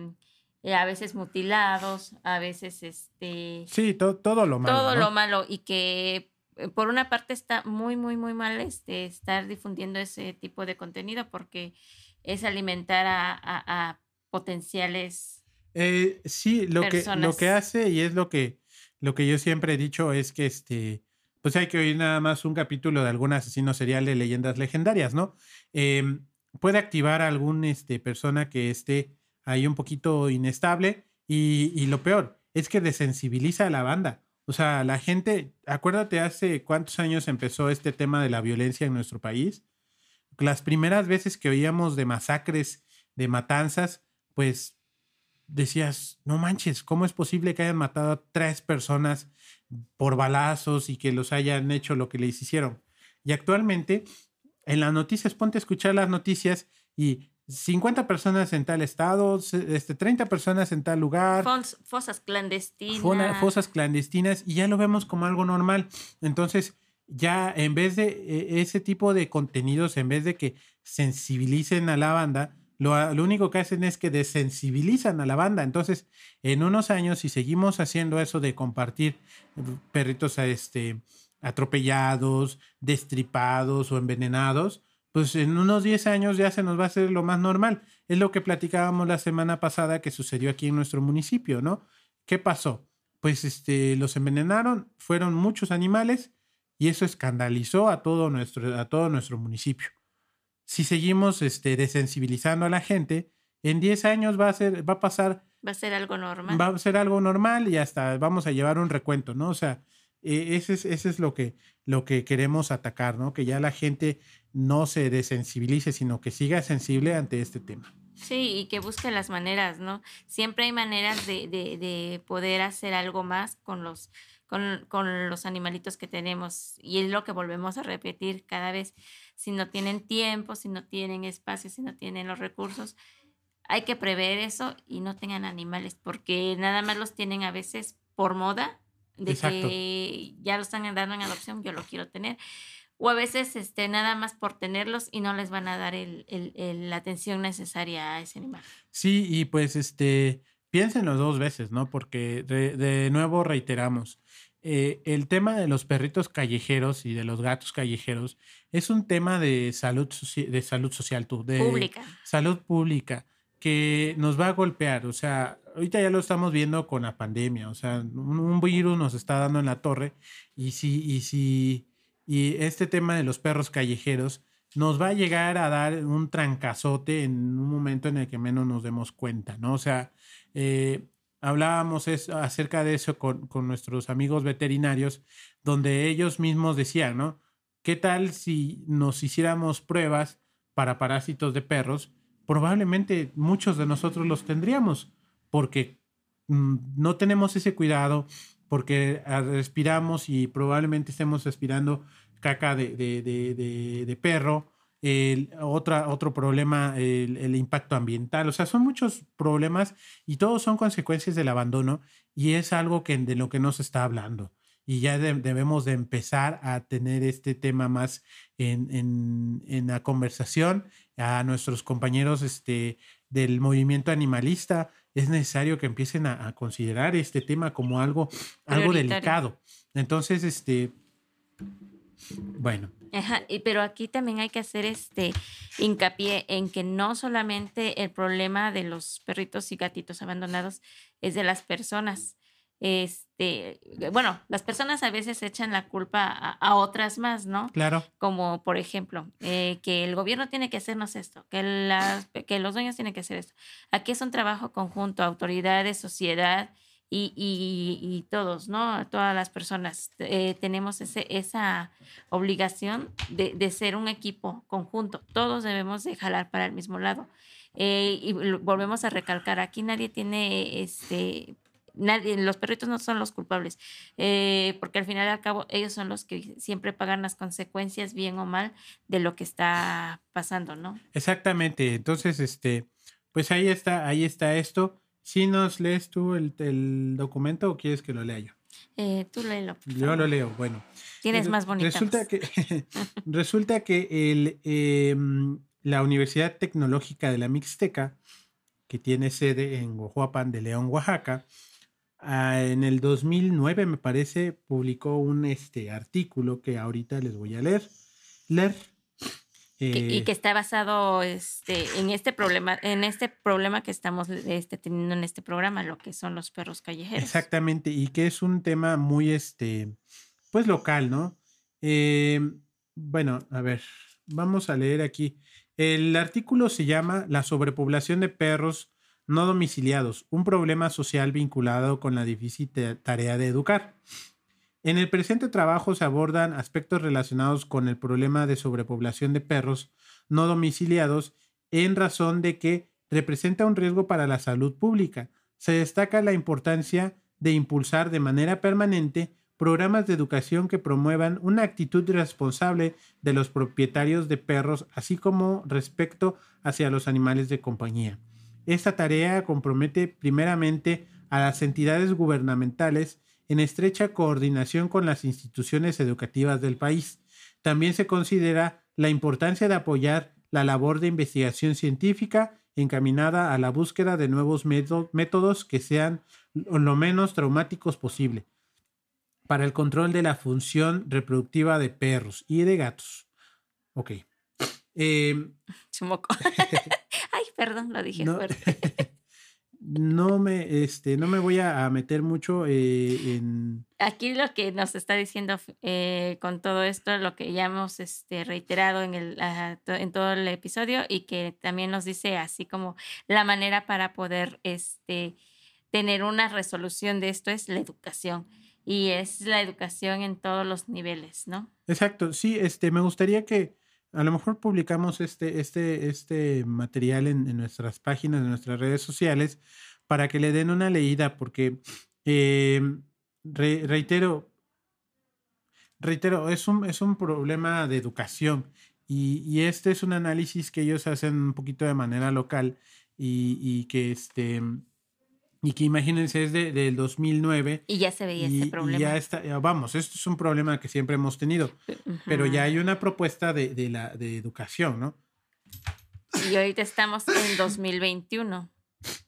eh, a veces mutilados, a veces, este... Sí, todo lo malo. Todo lo malo y que eh, por una parte está muy, muy, muy mal este, estar difundiendo ese tipo de contenido porque es alimentar a, potenciales... Eh, sí, lo que, lo que hace y es lo que, lo que yo siempre he dicho es que este, pues hay que oír nada más un capítulo de algún asesino serial de leyendas legendarias, ¿no? Eh, puede activar a algún este, persona que esté ahí un poquito inestable y, lo peor es que desensibiliza a la banda. O sea, la gente, acuérdate hace cuántos años empezó este tema de la violencia en nuestro país. Las primeras veces que oíamos de masacres, de matanzas, pues decías, no manches, ¿cómo es posible que hayan matado a tres personas por balazos y que los hayan hecho lo que les hicieron? Y actualmente en las noticias, ponte a escuchar las noticias y 50 personas en tal estado, este, 30 personas en tal lugar. fosas clandestinas. Fosas clandestinas y ya lo vemos como algo normal. Entonces, ya en vez de e, ese tipo de contenidos, en vez de que sensibilicen a la banda, lo, lo, único que hacen es que desensibilizan a la banda. Entonces, en unos años, si seguimos haciendo eso de compartir perritos a este atropellados, destripados o envenenados, pues en unos 10 años ya se nos va a hacer lo más normal. Es lo que platicábamos la semana pasada que sucedió aquí en nuestro municipio, ¿no? ¿Qué pasó? Pues este, los envenenaron, fueron muchos animales y eso escandalizó a todo nuestro, a todo nuestro municipio. Si seguimos este, desensibilizando a la gente, en 10 años va a, ser, va a pasar... Va a ser algo normal. Va a ser algo normal y hasta vamos a llevar un recuento, ¿no? O sea, e, ese es, ese es lo, que, lo que queremos atacar, ¿no? Que ya la gente no se desensibilice, sino que siga sensible ante este tema. Sí, y que busque las maneras, ¿no? Siempre hay maneras de, de, de poder hacer algo más con los, con, con, los animalitos que tenemos. Y es lo que volvemos a repetir cada vez. Si no tienen tiempo, si no tienen espacio, si no tienen los recursos, hay que prever eso y no tengan animales, porque nada más los tienen a veces por moda, de que ya lo están dando en adopción, yo lo quiero tener o a veces este, nada más por tenerlos y no les van a dar el, el, la atención necesaria a ese animal. Sí, y pues este, piénsenlo dos veces, ¿no? Porque de, de nuevo reiteramos, eh, el tema de los perritos callejeros y de los gatos callejeros es un tema de salud, de salud social, tú, de pública. salud pública que nos va a golpear. O sea, ahorita ya lo estamos viendo con la pandemia. O sea, un, virus nos está dando en la torre y si, y si y este tema de los perros callejeros nos va a llegar a dar un trancazote en un momento en el que menos nos demos cuenta, ¿no? O sea, eh, hablábamos acerca de eso con, con, nuestros amigos veterinarios, donde ellos mismos decían, ¿no? ¿Qué tal si nos hiciéramos pruebas para parásitos de perros? Probablemente muchos de nosotros los tendríamos, porque mm, no tenemos ese cuidado, porque ah, respiramos y probablemente estemos respirando caca de, perro. El, otra, otro problema, el, impacto ambiental. O sea, son muchos problemas y todos son consecuencias del abandono y es algo que, de lo que no se está hablando. Y ya debemos de empezar a tener este tema más en, en, en, la conversación. A nuestros compañeros este, del movimiento animalista, es necesario que empiecen a, considerar este tema como algo, algo delicado. Entonces, este, bueno. Ajá, pero aquí también hay que hacer este hincapié en que no solamente el problema de los perritos y gatitos abandonados es de las personas, este, bueno, las personas a veces echan la culpa a, otras más, ¿no? Claro. Como por ejemplo, eh, que el gobierno tiene que hacernos esto, que, las, que los dueños tienen que hacer esto. Aquí es un trabajo conjunto, autoridades, sociedad y, y, todos, ¿no? Todas las personas eh, tenemos ese, esa obligación de, de, ser un equipo conjunto. Todos debemos de jalar para el mismo lado. Eh, y volvemos a recalcar, aquí nadie tiene este Nadie, los perritos no son los culpables, eh, porque al final y al cabo ellos son los que siempre pagan las consecuencias, bien o mal, de lo que está pasando, ¿no? Exactamente. Entonces, este, pues ahí está, ahí está esto. Si nos lees tú el, documento o quieres que lo lea yo? Eh, tú léelo. Yo lo leo, bueno. Tienes más bonito. Resulta que, resulta que el, em, la Universidad Tecnológica de la Mixteca, que tiene sede en Guajuapan de León, Oaxaca, Ah, en el 2009, me parece, publicó un este, artículo que ahorita les voy a leer. leer. y eh que está basado este, en este problema, en este problema que estamos este, teniendo en este programa, lo que son los perros callejeros. Exactamente, y que es un tema muy este, pues local, ¿no? Em, bueno, a ver, vamos a leer aquí. El artículo se llama La sobrepoblación de perros no domiciliados, un problema social vinculado con la difícil tarea de educar. En el presente trabajo se abordan aspectos relacionados con el problema de sobrepoblación de perros no domiciliados en razón de que representa un riesgo para la salud pública. Se destaca la importancia de impulsar de manera permanente programas de educación que promuevan una actitud responsable de los propietarios de perros, así como respecto hacia los animales de compañía. Esta tarea compromete primeramente a las entidades gubernamentales en estrecha coordinación con las instituciones educativas del país. También se considera la importancia de apoyar la labor de investigación científica encaminada a la búsqueda de nuevos métodos que sean lo menos traumáticos posible para el control de la función reproductiva de perros y de gatos. Ok. Eh, perdón, lo dije fuerte. no me, este, no me voy a, meter mucho eh, en... Aquí lo que nos está diciendo eh, con todo esto, lo que ya hemos este, reiterado en, el, en todo el episodio y que también nos dice así como la manera para poder este, tener una resolución de esto es la educación y es la educación en todos los niveles, ¿no? Exacto, sí, este, me gustaría que a lo mejor publicamos este, este, este material en, nuestras páginas, en nuestras redes sociales, para que le den una leída, porque em, reitero, reitero, es un, es un problema de educación y, y, este es un análisis que ellos hacen un poquito de manera local y, y que este y que imagínense es de, del 2009. Y ya se veía este problema. ya está, vamos, esto es un problema que siempre hemos tenido, pero ya hay una propuesta de, de, la, de educación, ¿no? Y ahorita estamos en 2021.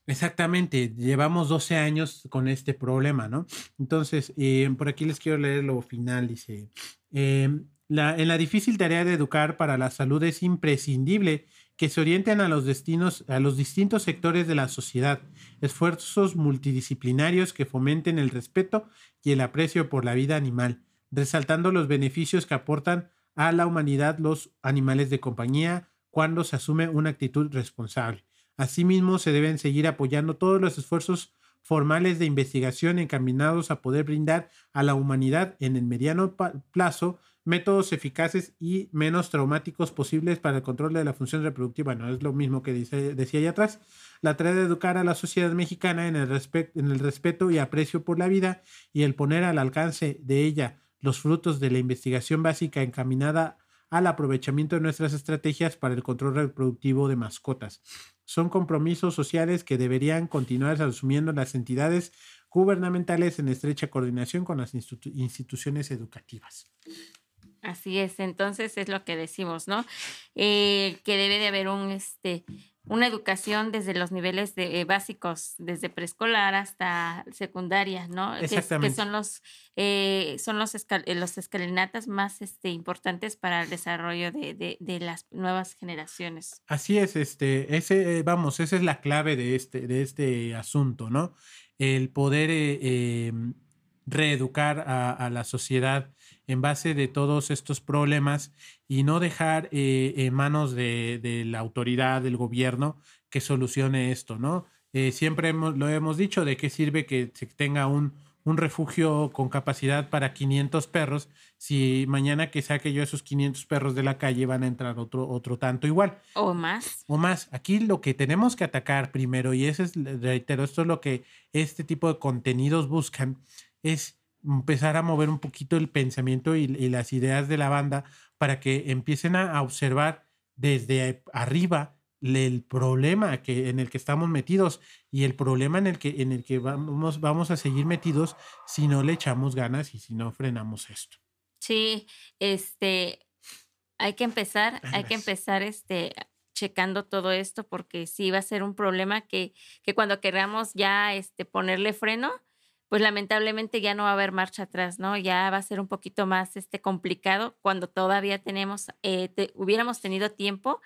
Exactamente, llevamos 12 años con este problema, ¿no? Entonces, eh, por aquí les quiero leer lo final, dice, eh, la, en la difícil tarea de educar para la salud es imprescindible que se orienten a los destinos, a los distintos sectores de la sociedad, esfuerzos multidisciplinarios que fomenten el respeto y el aprecio por la vida animal, resaltando los beneficios que aportan a la humanidad los animales de compañía cuando se asume una actitud responsable. Asimismo, se deben seguir apoyando todos los esfuerzos formales de investigación encaminados a poder brindar a la humanidad en el mediano plazo métodos eficaces y menos traumáticos posibles para el control de la función reproductiva. No es lo mismo que decía allá atrás. La tarea de educar a la sociedad mexicana en el, en el respeto y aprecio por la vida y el poner al alcance de ella los frutos de la investigación básica encaminada al aprovechamiento de nuestras estrategias para el control reproductivo de mascotas. Son compromisos sociales que deberían continuar asumiendo las entidades gubernamentales en estrecha coordinación con las instituciones educativas. Así es, entonces es lo que decimos, ¿no? Eh, que debe de haber un, este, una educación desde los niveles de, eh, básicos, desde preescolar hasta secundaria, ¿no? Exactamente. Que, son los, eh, son los, los escalinatas más este, importantes para el desarrollo de, de, de, las nuevas generaciones. Así es, este, ese, vamos, esa es la clave de este, de este asunto, ¿no? El poder em, reeducar a, la sociedad en base de todos estos problemas y no dejar eh, en manos de, la autoridad, del gobierno, que solucione esto, ¿no? Eh, siempre lo hemos dicho, de qué sirve que se tenga un, un refugio con capacidad para 500 perros si mañana que saque yo esos 500 perros de la calle van a entrar otro, otro tanto igual. O más. O más. Aquí lo que tenemos que atacar primero, y eso es, reitero, esto es lo que este tipo de contenidos buscan, es empezar a mover un poquito el pensamiento y, las ideas de la banda para que empiecen a, observar desde arriba el problema que, en el que estamos metidos y el problema en el que, en el que vamos, vamos a seguir metidos si no le echamos ganas y si no frenamos esto. Sí, este, hay que empezar, hay que empezar este, checando todo esto porque sí va a ser un problema que, que cuando queramos ya este, ponerle freno, pues lamentablemente ya no va a haber marcha atrás, ¿no? Ya va a ser un poquito más este, complicado cuando todavía tenemos, eh, hubiéramos tenido tiempo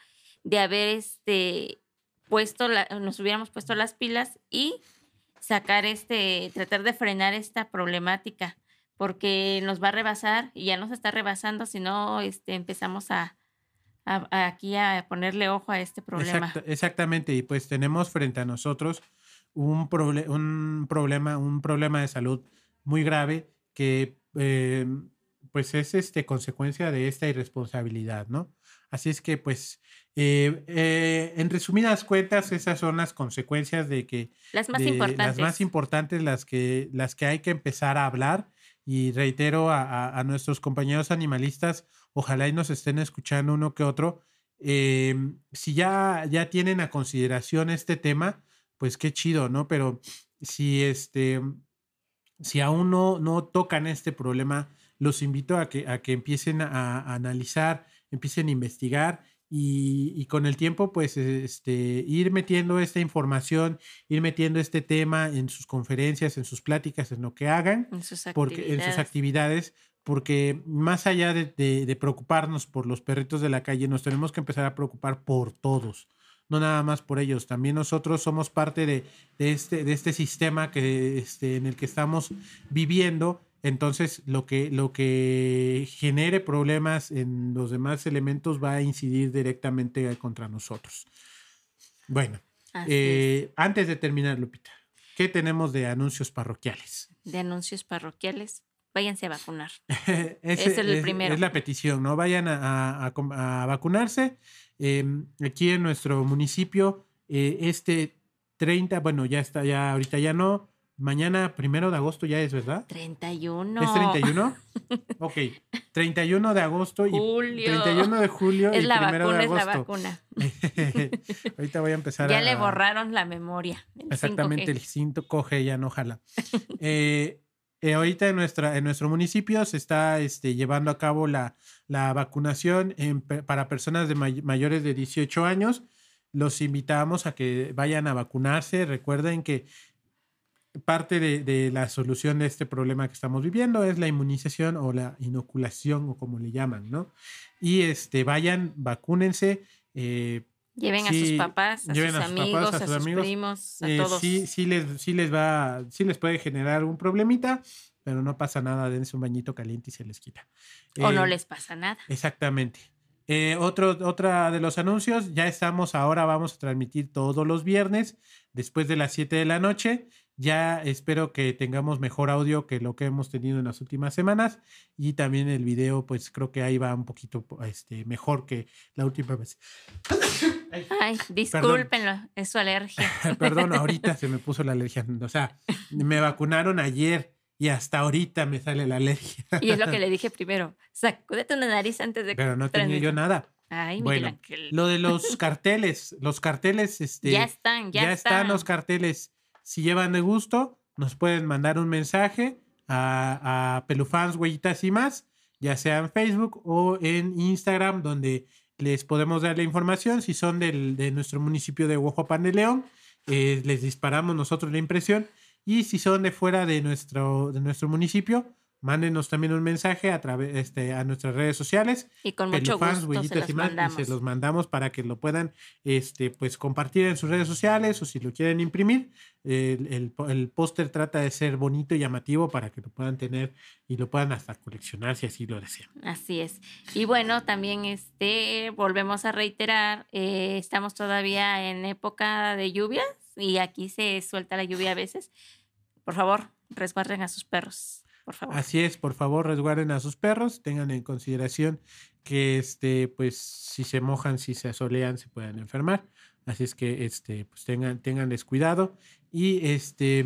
de haber este, puesto, nos hubiéramos puesto las pilas y sacar este, tratar de frenar esta problemática, porque nos va a rebasar y ya nos está rebasando si no este, empezamos a, aquí a ponerle ojo a este problema. exactamente, y pues tenemos frente a nosotros un, un, problema, un problema de salud muy grave que eh, pues es este, consecuencia de esta irresponsabilidad, ¿no? Así es que pues eh, eh, en resumidas cuentas esas son las consecuencias de que las más importantes las más importantes las que las que hay que empezar a hablar y reitero a, a, nuestros compañeros animalistas ojalá y nos estén escuchando uno que otro si ya ya tienen a consideración este tema pues qué chido, ¿no? Pero si este, si aún no, no tocan este problema, los invito a que, a que empiecen a, analizar, empiecen a investigar y, con el tiempo, pues, este, ir metiendo esta información, ir metiendo este tema en sus conferencias, en sus pláticas, en lo que hagan, en sus porque, en sus actividades porque más allá de, de, preocuparnos por los perritos de la calle, nos tenemos que empezar a preocupar por todos, no nada más por ellos, también nosotros somos parte de, este, de este sistema que, este, en el que estamos viviendo. Entonces, lo que, lo que genere problemas en los demás elementos va a incidir directamente contra nosotros. Bueno, eh, antes de terminar, Lupita, ¿qué tenemos de anuncios parroquiales? De anuncios parroquiales váyanse a vacunar. es el primero. Es la petición, ¿no? Vayan a, vacunarse. Em, aquí en nuestro municipio, eh, este 30, bueno, ya está, ya ahorita ya no. Mañana, primero de agosto ya es, ¿verdad? 31. ¿Es 31? ok. 31 de agosto y 31 de julio es y la primero vacuna, de agosto. Es la vacuna. ahorita voy a empezar ya a... Ya le borraron la memoria. Exactamente, el cinto coge, ya no jala. eh, eh, ahorita en, nuestra, en nuestro municipio se está este, llevando a cabo la, la vacunación para personas de mayores de 18 años. Los invitamos a que vayan a vacunarse. Recuerden que parte de, la solución de este problema que estamos viviendo es la inmunización o la inoculación o como le llaman, ¿no? Y este, vayan, vacúnense. Eh, Lleven a sus papás, a sus amigos, a sus, primos, a eh, todos. Sí, sí les, sí les va, sí les puede generar un problemita, pero no pasa nada, dense un bañito caliente y se les quita. O no eh, les pasa nada. Exactamente. Eh, otro, otra de los anuncios, ya estamos ahora, vamos a transmitir todos los viernes después de las 7 de la noche. Ya espero que tengamos mejor audio que lo que hemos tenido en las últimas semanas y también el video, pues creo que ahí va un poquito este, mejor que la última vez. Ay, discúlpenlo, es su alergia. Perdón, ahorita se me puso la alergia. O sea, me vacunaron ayer y hasta ahorita me sale la alergia. Y es lo que le dije primero, sacúdete una nariz antes de Pero no tenía yo nada. Ay, bueno, lo de los carteles, los carteles, este, ya están, ya, ya están. los carteles. Si llevan de gusto, nos pueden mandar un mensaje a, a Pelufans, Huellitas y más, ya sea en Facebook o en Instagram, donde les podemos dar la información. Si son del, de nuestro municipio de Huajuapan de León, eh, les disparamos nosotros la impresión. Y si son de fuera de nuestro, de nuestro municipio, mándenos también un mensaje a través este, a nuestras redes sociales. Y con mucho gusto se los, mandamos. Y se los mandamos para que lo puedan este, pues, compartir en sus redes sociales o si lo quieren imprimir. El, el, póster trata de ser bonito y llamativo para que lo puedan tener y lo puedan hasta coleccionar si así lo desean. Así es. Y bueno, también este, volvemos a reiterar, eh, estamos todavía en época de lluvias y aquí se suelta la lluvia a veces. Por favor, resguarden a sus perros Así es, por favor, resguarden a sus perros, tengan en consideración que este, pues, si se mojan, si se asolean, se pueden enfermar. Así es que este, pues tengan, tenganles cuidado. Y este,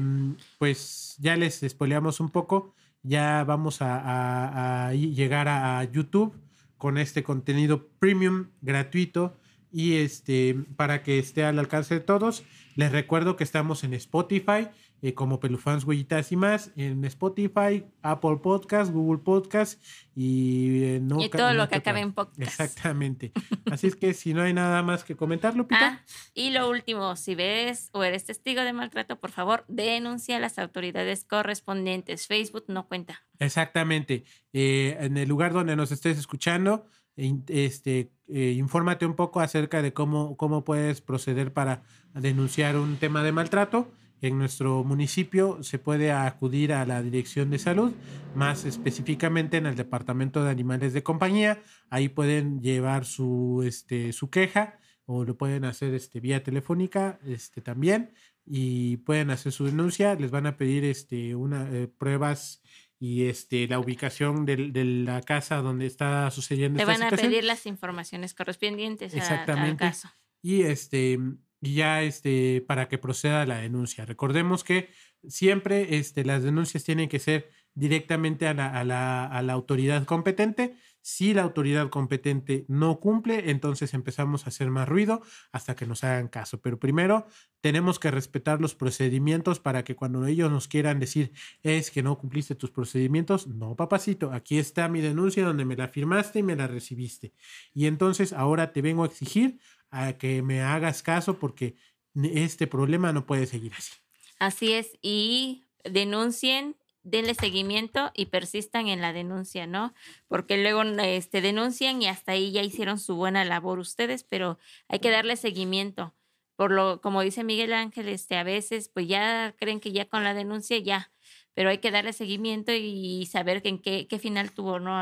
pues ya les espoleamos un poco. Ya vamos a, a llegar a YouTube con este contenido premium gratuito y este para que esté al alcance de todos. Les recuerdo que estamos en Spotify eh, como Pelufans, Huellitas y más, en Spotify, Apple Podcast, Google Podcast y... Eh, y todo lo que acabe en podcast. Exactamente. Así es que si no hay nada más que comentar, Lupita. Ah, y lo último, si ves o eres testigo de maltrato, por favor, denuncia a las autoridades correspondientes. Facebook no cuenta. Exactamente. Eh, en el lugar donde nos estés escuchando, este, infórmate un poco acerca de cómo, cómo puedes proceder para denunciar un tema de maltrato en nuestro municipio se puede acudir a la Dirección de Salud, más específicamente en el Departamento de Animales de Compañía. Ahí pueden llevar su, este, su queja o lo pueden hacer este, vía telefónica este, también y pueden hacer su denuncia. Les van a pedir este, una, eh, pruebas y este, la ubicación de, de, la casa donde está sucediendo Te van a pedir las informaciones correspondientes Exactamente. al caso. Y este y ya este, para que proceda la denuncia. Recordemos que siempre este, las denuncias tienen que ser directamente a la, a, la, a la, autoridad competente. Si la autoridad competente no cumple, entonces empezamos a hacer más ruido hasta que nos hagan caso. Pero primero tenemos que respetar los procedimientos para que cuando ellos nos quieran decir es que no cumpliste tus procedimientos, no, papacito, aquí está mi denuncia donde me la firmaste y me la recibiste. Y entonces ahora te vengo a exigir a que me hagas caso porque este problema no puede seguir así. Así es, y denuncien denle seguimiento y persistan en la denuncia, ¿no? Porque luego este, denuncian y hasta ahí ya hicieron su buena labor ustedes, pero hay que darle seguimiento. Por lo, como dice Miguel Ángel, este, a veces pues ya creen que ya con la denuncia ya, pero hay que darle seguimiento y saber en qué, qué final tuvo ¿no?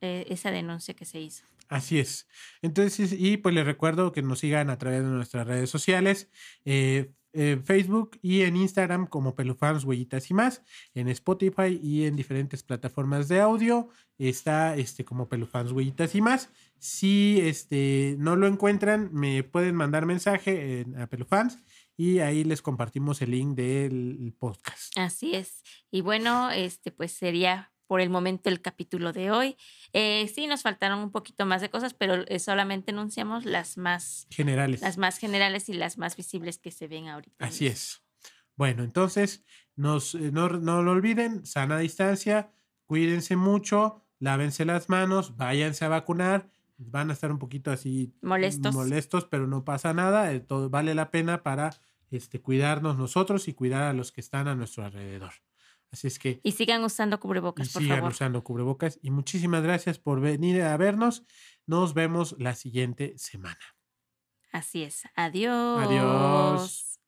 E, esa denuncia que se hizo. Así es. Entonces, y pues les recuerdo que nos sigan a través de nuestras redes sociales. Eh, en Facebook y en Instagram como Pelufans, Huellitas y más, en Spotify y en diferentes plataformas de audio está este como Pelufans, Huellitas y más. Si este, no lo encuentran, me pueden mandar mensaje a Pelufans y ahí les compartimos el link del podcast. Así es. Y bueno, este pues sería por el momento el capítulo de hoy. Eh, sí, nos faltaron un poquito más de cosas, pero eh, solamente enunciamos las más generales. Las más generales y las más visibles que se ven ahorita. Así es. Bueno, entonces, nos, eh, no, no lo olviden, sana distancia, cuídense mucho, lávense las manos, váyanse a vacunar. Van a estar un poquito así molestos, molestos pero no pasa nada. Todo vale la pena para este, cuidarnos nosotros y cuidar a los que están a nuestro alrededor. Así es que. Y sigan usando cubrebocas, por sigan usando cubrebocas. Y muchísimas gracias por venir a vernos. Nos vemos la siguiente semana. Así es. Adiós. Adiós.